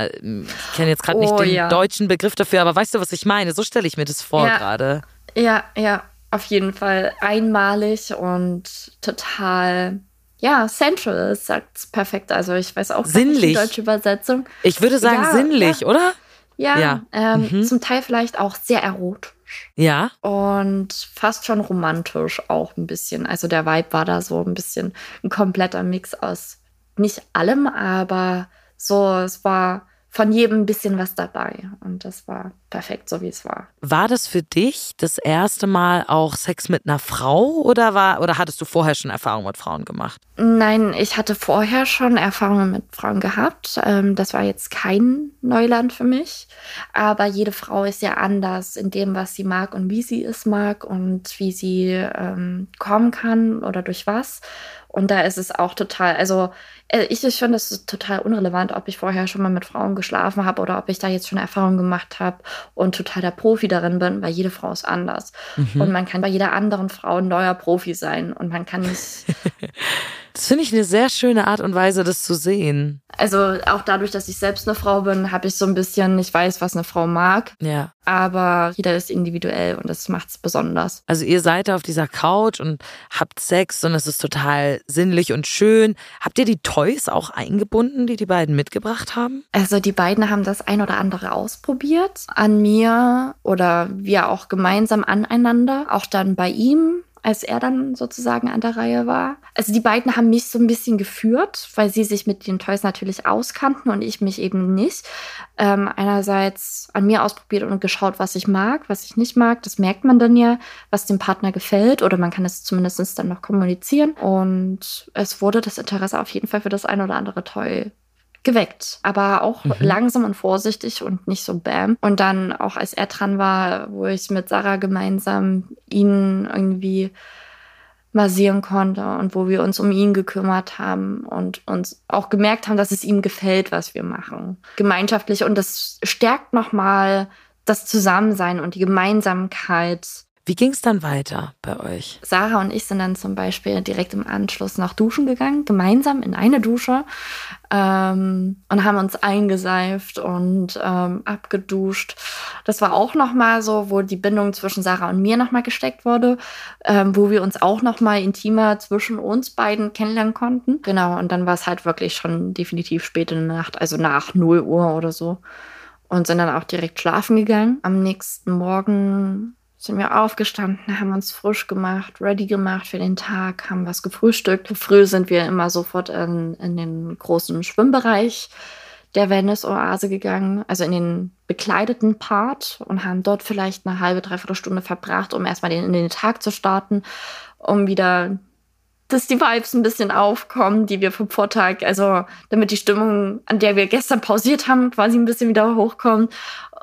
A: Ich kenne jetzt gerade
E: Oh,
A: nicht den
E: ja.
A: deutschen Begriff dafür, aber weißt du, was ich meine? So stelle ich mir das vor
E: Ja.
A: gerade.
E: Ja, ja, auf jeden Fall einmalig und total, ja, sensual, sagt's perfekt. Also ich weiß auch gar nicht
A: Sinnlich.
E: die deutsche Übersetzung.
A: Ich würde sagen
E: Ja,
A: sinnlich, oder?
E: Ja,
A: Ja.
E: Ähm,
A: Mhm.
E: zum Teil vielleicht auch sehr erotisch.
A: Ja.
E: Und fast schon romantisch auch ein bisschen. Also der Vibe war da so ein bisschen ein kompletter Mix aus nicht allem, aber so, es war von jedem ein bisschen was dabei. Und das war perfekt, so wie es war.
A: War das für dich das erste Mal auch Sex mit einer Frau oder war oder hattest du vorher schon Erfahrung mit Frauen gemacht?
E: Nein, ich hatte vorher schon Erfahrungen mit Frauen gehabt. Ähm, das war jetzt kein Neuland für mich. Aber jede Frau ist ja anders in dem, was sie mag und wie sie es mag und wie sie ähm, kommen kann oder durch was. Und da ist es auch total, also äh, ich, ich finde es total unrelevant, ob ich vorher schon mal mit Frauen geschlafen habe oder ob ich da jetzt schon Erfahrungen gemacht habe und total der Profi darin bin, weil jede Frau ist anders. Und man kann bei jeder anderen Frau ein neuer Profi sein und man kann nicht
A: Das finde ich eine sehr schöne Art und Weise, das zu sehen.
E: Also auch dadurch, dass ich selbst eine Frau bin, habe ich so ein bisschen, ich weiß, was eine Frau mag,
A: Ja.
E: aber jeder ist individuell und das macht es besonders.
A: Also ihr seid da auf dieser Couch und habt Sex und es ist total sinnlich und schön. Habt ihr die Toys auch eingebunden, die die beiden mitgebracht haben?
E: Also die beiden haben das ein oder andere ausprobiert an mir oder wir auch gemeinsam aneinander, auch dann bei ihm. Als er dann sozusagen an der Reihe war. Also die beiden haben mich so ein bisschen geführt, weil sie sich mit den Toys natürlich auskannten und ich mich eben nicht. Ähm, einerseits an mir ausprobiert und geschaut, was ich mag, was ich nicht mag. Das merkt man dann ja, was dem Partner gefällt oder man kann es zumindest dann noch kommunizieren. Und es wurde das Interesse auf jeden Fall für das ein oder andere Toy geweckt, aber auch langsam und vorsichtig und nicht so bam. Und dann auch als er dran war, wo ich mit Sarah gemeinsam ihn irgendwie massieren konnte und wo wir uns um ihn gekümmert haben und uns auch gemerkt haben, dass es ihm gefällt, was wir machen. Gemeinschaftlich und das stärkt nochmal das Zusammensein und die Gemeinsamkeit.
A: Wie ging es dann weiter bei euch?
E: Sarah und ich sind dann zum Beispiel direkt im Anschluss nach Duschen gegangen, gemeinsam in eine Dusche ähm, und haben uns eingeseift und ähm, abgeduscht. Das war auch noch mal so, wo die Bindung zwischen Sarah und mir noch mal gesteckt wurde, ähm, wo wir uns auch noch mal intimer zwischen uns beiden kennenlernen konnten. Genau, und dann war es halt wirklich schon definitiv spät in der Nacht, also nach 0 Uhr oder so. Und sind dann auch direkt schlafen gegangen. Am nächsten Morgen sind wir aufgestanden, haben uns frisch gemacht, ready gemacht für den Tag, haben was gefrühstückt. Früh sind wir immer sofort in, in den großen Schwimmbereich der Wellness-Oase gegangen, also in den bekleideten Part und haben dort vielleicht eine halbe, dreiviertel Stunde verbracht, um erstmal den, in den Tag zu starten, um wieder dass die Vibes ein bisschen aufkommen, die wir vom Vortag, also damit die Stimmung, an der wir gestern pausiert haben, quasi ein bisschen wieder hochkommt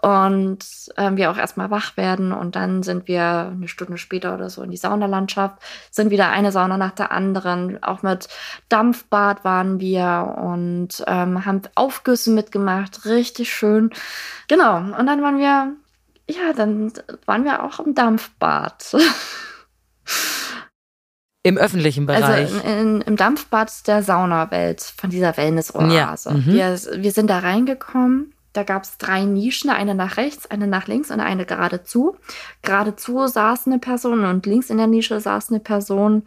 E: und ähm, wir auch erstmal wach werden und dann sind wir eine Stunde später oder so in die Saunalandschaft, sind wieder eine Sauna nach der anderen, auch mit Dampfbad waren wir und ähm, haben Aufgüsse mitgemacht, richtig schön. Genau, und dann waren wir, ja, dann waren wir auch im Dampfbad.
A: Im öffentlichen Bereich.
E: Also in, in, im Dampfbad der Saunawelt von dieser Wellness-Oase.
A: Ja, mhm.
E: wir, wir sind da reingekommen. Da gab es drei Nischen, eine nach rechts, eine nach links und eine geradezu. Geradezu saß eine Person und links in der Nische saß eine Person.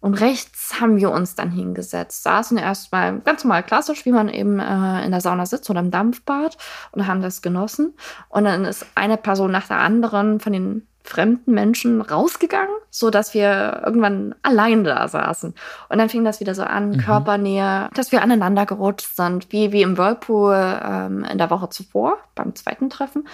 E: Und rechts haben wir uns dann hingesetzt, saßen erstmal ganz normal klassisch, wie man eben äh, in der Sauna sitzt oder im Dampfbad und haben das genossen. Und dann ist eine Person nach der anderen von den fremden Menschen rausgegangen, so dass wir irgendwann allein da saßen. Und dann fing das wieder so an, Körpernähe, dass wir aneinander gerutscht sind, wie, wie im Whirlpool ähm, in der Woche zuvor, beim zweiten Treffen.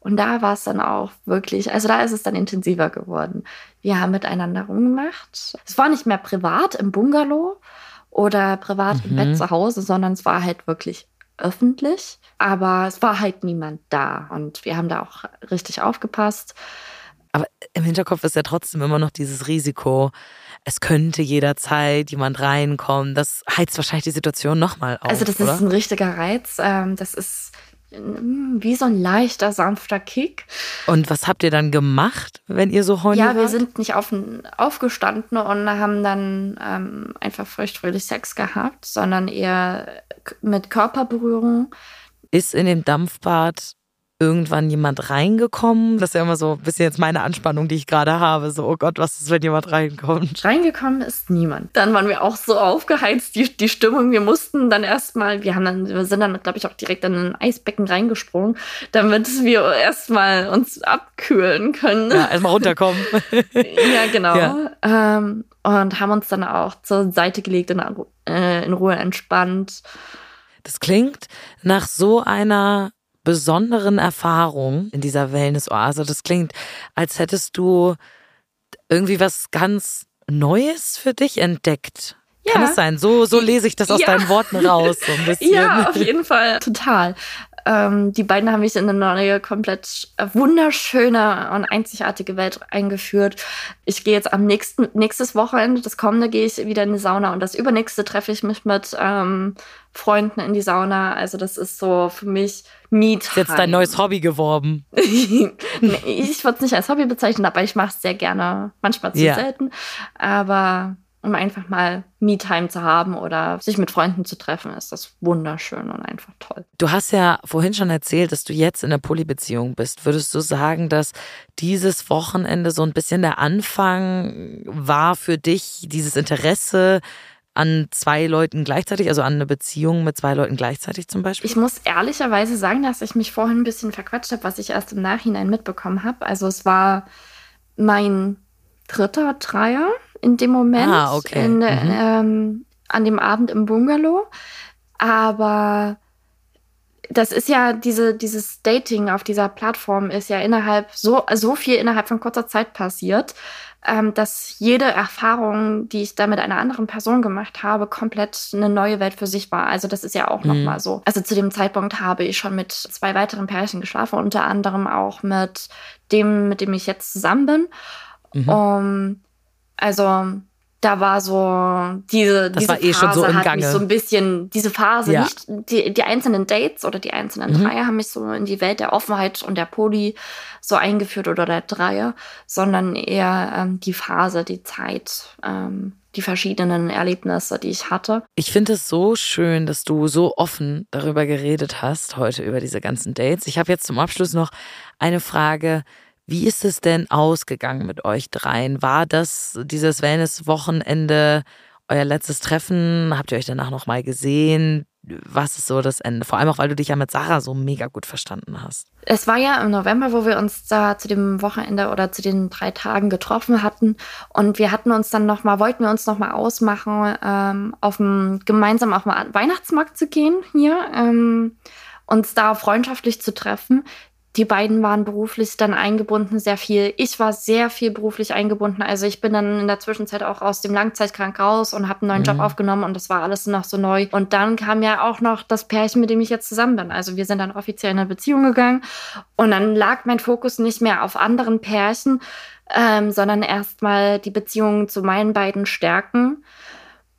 E: Und da war es dann auch wirklich, also da ist es dann intensiver geworden. Wir haben miteinander rumgemacht. Es war nicht mehr privat im Bungalow oder privat im Bett zu Hause, sondern es war halt wirklich öffentlich. Aber es war halt niemand da. Und wir haben da auch richtig aufgepasst.
A: Aber im Hinterkopf ist ja trotzdem immer noch dieses Risiko. Es könnte jederzeit jemand reinkommen. Das heizt wahrscheinlich die Situation nochmal auf.
E: Also das
A: oder?
E: ist ein richtiger Reiz. Ähm, das ist mm, wie so ein leichter, sanfter Kick.
A: Und was habt ihr dann gemacht, wenn ihr so horny
E: Ja, wir
A: wart?
E: sind nicht auf, aufgestanden und haben dann ähm, einfach feuchtfröhlich Sex gehabt, sondern eher mit Körperberührung.
A: Ist in dem Dampfbad irgendwann jemand reingekommen? Das ist ja immer so ein bisschen jetzt meine Anspannung, die ich gerade habe. So, oh Gott, was ist, wenn jemand reinkommt?
E: Reingekommen ist niemand. Dann waren wir auch so aufgeheizt, die, die Stimmung. Wir mussten dann erstmal, wir haben dann, wir sind dann, glaube ich, auch direkt in ein Eisbecken reingesprungen, damit wir erstmal uns abkühlen können.
A: Ja, erstmal runterkommen.
E: Ja, genau.
A: Ja.
E: Ähm, und haben uns dann auch zur Seite gelegt und äh, in Ruhe entspannt.
A: Das klingt nach so einer besonderen Erfahrung in dieser Wellness-Oase. Das klingt, als hättest du irgendwie was ganz Neues für dich entdeckt. Kann
E: Ja.
A: es sein? So, so lese ich das aus
E: Ja.
A: deinen Worten raus, so.
E: Ja, auf jeden Fall. Total. Ähm, die beiden haben mich in eine neue, komplett äh, wunderschöne und einzigartige Welt eingeführt. Ich gehe jetzt am nächsten, nächstes Wochenende, das kommende, gehe ich wieder in die Sauna und das übernächste treffe ich mich mit ähm, Freunden in die Sauna. Also das ist so für mich Meet.
A: Ist jetzt dein neues Hobby geworben.
E: nee, ich würde es nicht als Hobby bezeichnen, aber ich mache es sehr gerne, manchmal zu
A: Ja.
E: selten. Aber um einfach mal Me-Time zu haben oder sich mit Freunden zu treffen, ist das wunderschön und einfach toll.
A: Du hast ja vorhin schon erzählt, dass du jetzt in einer Polybeziehung bist. Würdest du sagen, dass dieses Wochenende so ein bisschen der Anfang war für dich, dieses Interesse an zwei Leuten gleichzeitig, also an eine Beziehung mit zwei Leuten gleichzeitig zum Beispiel?
E: Ich muss ehrlicherweise sagen, dass ich mich vorhin ein bisschen verquatscht habe, was ich erst im Nachhinein mitbekommen habe. Also es war mein dritter Dreier in dem Moment
A: Ah, okay.
E: in,
A: Mhm.
E: ähm, an dem Abend im Bungalow. Aber das ist ja diese, dieses Dating auf dieser Plattform ist ja innerhalb so, so viel innerhalb von kurzer Zeit passiert, ähm, dass jede Erfahrung, die ich da mit einer anderen Person gemacht habe, komplett eine neue Welt für sich war. Also das ist ja auch
A: Mhm.
E: nochmal so. Also zu dem Zeitpunkt habe ich schon mit zwei weiteren Pärchen geschlafen, unter anderem auch mit dem, mit dem ich jetzt zusammen bin.
A: Mhm.
E: Um, also da war so diese,
A: Das
E: diese
A: eh
E: Phase
A: so
E: hat
A: Gange.
E: mich so ein bisschen diese Phase
A: Ja.
E: nicht die, die einzelnen Dates oder die einzelnen
A: Mhm.
E: Dreier haben mich so in die Welt der Offenheit und der Poly so eingeführt oder der Dreier, sondern eher ähm, die Phase, die Zeit, ähm, die verschiedenen Erlebnisse, die ich hatte.
A: Ich finde es so schön, dass du so offen darüber geredet hast, heute über diese ganzen Dates. Ich habe jetzt zum Abschluss noch eine Frage. Wie ist es denn ausgegangen mit euch dreien? War das dieses Wellness-Wochenende euer letztes Treffen? Habt ihr euch danach nochmal gesehen? Was ist so das Ende? Vor allem auch, weil du dich ja mit Sarah so mega gut verstanden hast.
E: Es war ja im November, wo wir uns da zu dem Wochenende oder zu den drei Tagen getroffen hatten. Und wir hatten uns dann noch mal, wollten wir uns noch mal ausmachen, ähm, auf dem, gemeinsam auf den Weihnachtsmarkt zu gehen hier, ähm, uns da freundschaftlich zu treffen. Die beiden waren beruflich dann eingebunden, sehr viel. Ich war sehr viel beruflich eingebunden. Also ich bin dann in der Zwischenzeit auch aus dem Langzeitkrank raus und habe einen neuen Job aufgenommen und das war alles noch so neu. Und dann kam ja auch noch das Pärchen, mit dem ich jetzt zusammen bin. Also wir sind dann offiziell in eine Beziehung gegangen und dann lag mein Fokus nicht mehr auf anderen Pärchen, ähm, sondern erstmal die Beziehung zu meinen beiden Stärken.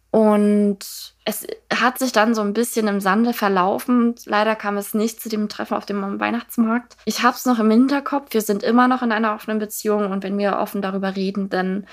E: Und es hat sich dann so ein bisschen im Sande verlaufen. Leider kam es nicht zu dem Treffen auf dem Weihnachtsmarkt. Ich habe es noch im Hinterkopf. Wir sind immer noch in einer offenen Beziehung und wenn wir offen darüber reden, dann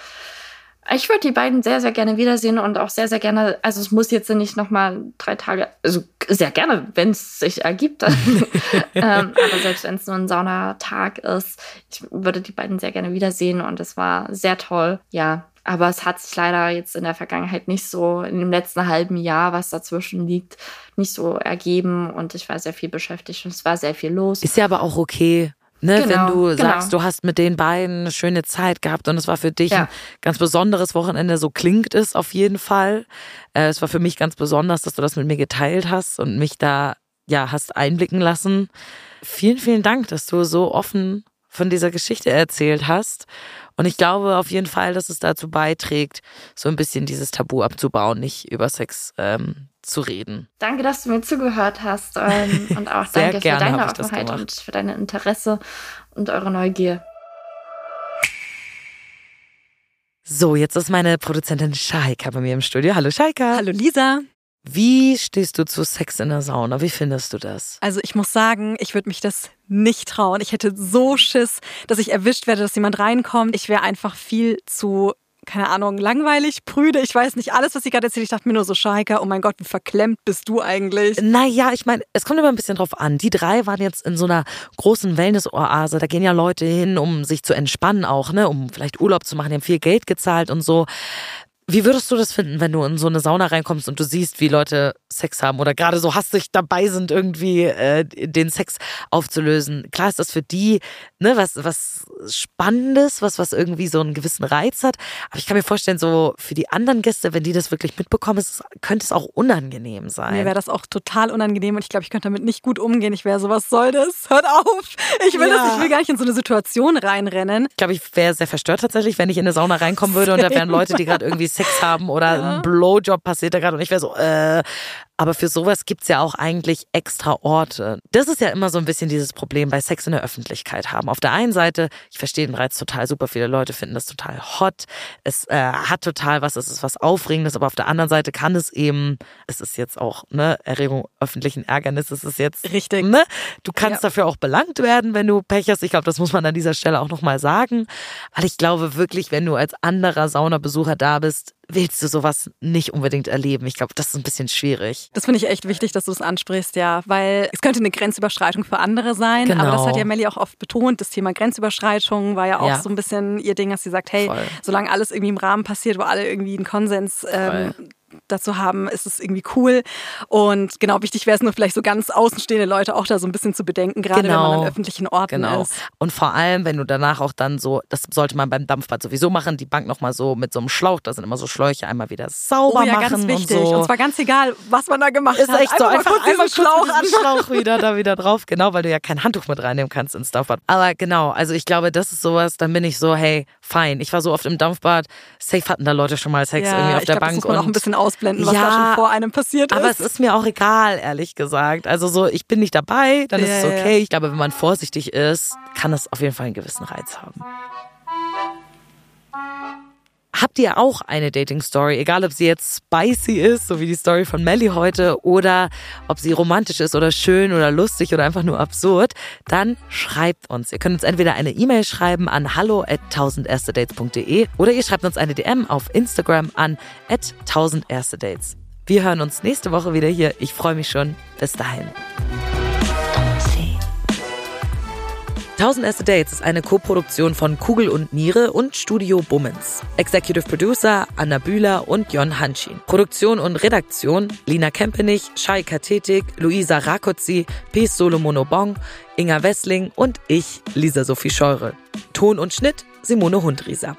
E: ich würde die beiden sehr, sehr gerne wiedersehen und auch sehr, sehr gerne, also es muss jetzt nicht nochmal drei Tage, also sehr gerne, wenn es sich ergibt. ähm, aber selbst wenn es nur ein Saunatag ist, ich würde die beiden sehr gerne wiedersehen und es war sehr toll. Ja, aber es hat sich leider jetzt in der Vergangenheit nicht so, in dem letzten halben Jahr, was dazwischen liegt, nicht so ergeben und ich war sehr viel beschäftigt und es war sehr viel los.
A: Ist ja aber auch okay. Ne,
E: Genau,
A: wenn du
E: genau.
A: sagst, du hast mit den beiden eine schöne Zeit gehabt und es war für dich
E: Ja.
A: ein ganz besonderes Wochenende, so klingt es auf jeden Fall. Äh, es war für mich ganz besonders, dass du das mit mir geteilt hast und mich da ja hast einblicken lassen. Vielen, vielen Dank, dass du so offen von dieser Geschichte erzählt hast. Und ich glaube auf jeden Fall, dass es dazu beiträgt, so ein bisschen dieses Tabu abzubauen, nicht über Sex ähm, zu reden.
E: Danke, dass du mir zugehört hast ähm, und auch
A: Sehr
E: danke
A: gerne
E: für deine Offenheit und für deine Interesse und eure Neugier.
A: So, jetzt ist meine Produzentin Shaika bei mir im Studio. Hallo Shaika.
F: Hallo Lisa.
A: Wie stehst du zu Sex in der Sauna? Wie findest du das?
F: Also ich muss sagen, ich würde mich das nicht trauen. Ich hätte so Schiss, dass ich erwischt werde, dass jemand reinkommt. Ich wäre einfach viel zu keine Ahnung, langweilig, prüde, ich weiß nicht, alles, was sie gerade erzählt, ich dachte mir nur so, Shaika, oh mein Gott, wie verklemmt bist du eigentlich?
A: Naja, ich meine, es kommt immer ein bisschen drauf an. Die drei waren jetzt in so einer großen Wellness-Oase. Da gehen ja Leute hin, um sich zu entspannen auch, ne, um vielleicht Urlaub zu machen. Die haben viel Geld gezahlt und so. Wie würdest du das finden, wenn du in so eine Sauna reinkommst und du siehst, wie Leute Sex haben oder gerade so hastig dabei sind, irgendwie äh, den Sex aufzulösen? Klar ist das für die ne, was, was Spannendes, was, was irgendwie so einen gewissen Reiz hat. Aber ich kann mir vorstellen, so für die anderen Gäste, wenn die das wirklich mitbekommen, es, könnte es auch unangenehm sein.
F: Mir wäre das auch total unangenehm und ich glaube, ich könnte damit nicht gut umgehen. Ich wäre so, was soll das? Hört auf! Ich will
A: Ja.
F: das, ich will gar nicht in so eine Situation reinrennen.
A: Ich glaube, ich wäre sehr verstört tatsächlich, wenn ich in eine Sauna reinkommen würde und da wären Leute, die gerade irgendwie Sex haben oder ein Blowjob passiert da gerade und ich wäre so, äh. Aber für sowas gibt's ja auch eigentlich extra Orte. Das ist ja immer so ein bisschen dieses Problem bei Sex in der Öffentlichkeit haben. Auf der einen Seite, ich verstehe den Reiz total super, viele Leute finden das total hot. Es äh, hat total was, es ist was Aufregendes, aber auf der anderen Seite kann es eben, es ist jetzt auch, ne, Erregung öffentlichen Ärgernis, es ist jetzt
F: Richtig.
A: Ne? Du kannst dafür auch belangt werden, wenn du Pech hast. Ich glaube, das muss man an dieser Stelle auch nochmal sagen. Weil ich glaube wirklich, wenn du als anderer Saunabesucher da bist, willst du sowas nicht unbedingt erleben. Ich glaube, das ist ein bisschen schwierig.
F: Das finde ich echt wichtig, dass du es ansprichst, ja, weil es könnte eine Grenzüberschreitung für andere sein,
A: Genau.
F: aber das hat ja Melly auch oft betont. Das Thema Grenzüberschreitung war ja auch
A: Ja.
F: so ein bisschen ihr Ding, dass sie sagt, hey,
A: Voll.
F: solange alles irgendwie im Rahmen passiert, wo alle irgendwie einen Konsens ähm, dazu haben, ist es irgendwie cool. Und genau, wichtig wäre es nur vielleicht so ganz außenstehende Leute auch da so ein bisschen zu bedenken, gerade wenn man
A: Genau.
F: an öffentlichen Orten
A: Genau.
F: ist.
A: Und vor allem, wenn du danach auch dann so, das sollte man beim Dampfbad sowieso machen, die Bank nochmal so mit so einem Schlauch, da sind immer so Schläuche, einmal wieder sauber
F: Oh ja,
A: machen
F: ganz wichtig.
A: und so.
F: Und zwar ganz egal, was man da gemacht
A: ist
F: hat.
A: echt so einfach
F: diesen
A: einmal
F: Schlauch
A: diesem Schlauch wieder da wieder drauf, genau, weil du ja kein Handtuch mit reinnehmen kannst ins Dampfbad. Aber genau, also ich glaube, das ist sowas, dann bin ich so, hey, fein. Ich war so oft im Dampfbad, safe hatten da Leute schon mal Sex
F: Ja,
A: irgendwie auf der
F: glaub,
A: Bank und
F: auch ein bisschen ausblenden, was
A: Ja,
F: da schon vor einem passiert
A: aber
F: ist.
A: es ist mir auch egal, ehrlich gesagt. Also so, ich bin nicht dabei, dann ist
F: Ja,
A: es
F: ja.
A: okay. Ich glaube, wenn man vorsichtig ist, kann es auf jeden Fall einen gewissen Reiz haben. Habt ihr auch eine Dating-Story, egal ob sie jetzt spicy ist, so wie die Story von Melly heute, oder ob sie romantisch ist oder schön oder lustig oder einfach nur absurd, dann schreibt uns. Ihr könnt uns entweder eine E-Mail schreiben an hallo at 1000erstedates.de oder ihr schreibt uns eine DM auf Instagram an at 1000erstedates. Wir hören uns nächste Woche wieder hier. Ich freue mich schon. Bis dahin. 1000 Erste Dates ist eine Koproduktion von Kugel und Niere und Studio Bummens. Executive Producer Anna Bühler und Jon Hanschin. Produktion und Redaktion Lina Kempenich, Shai Kathetik, Luisa Rakotzi, Peace Solomono Bong, Inga Wessling und ich, Lisa Sophie Scheure. Ton und Schnitt Simone Hundrieser.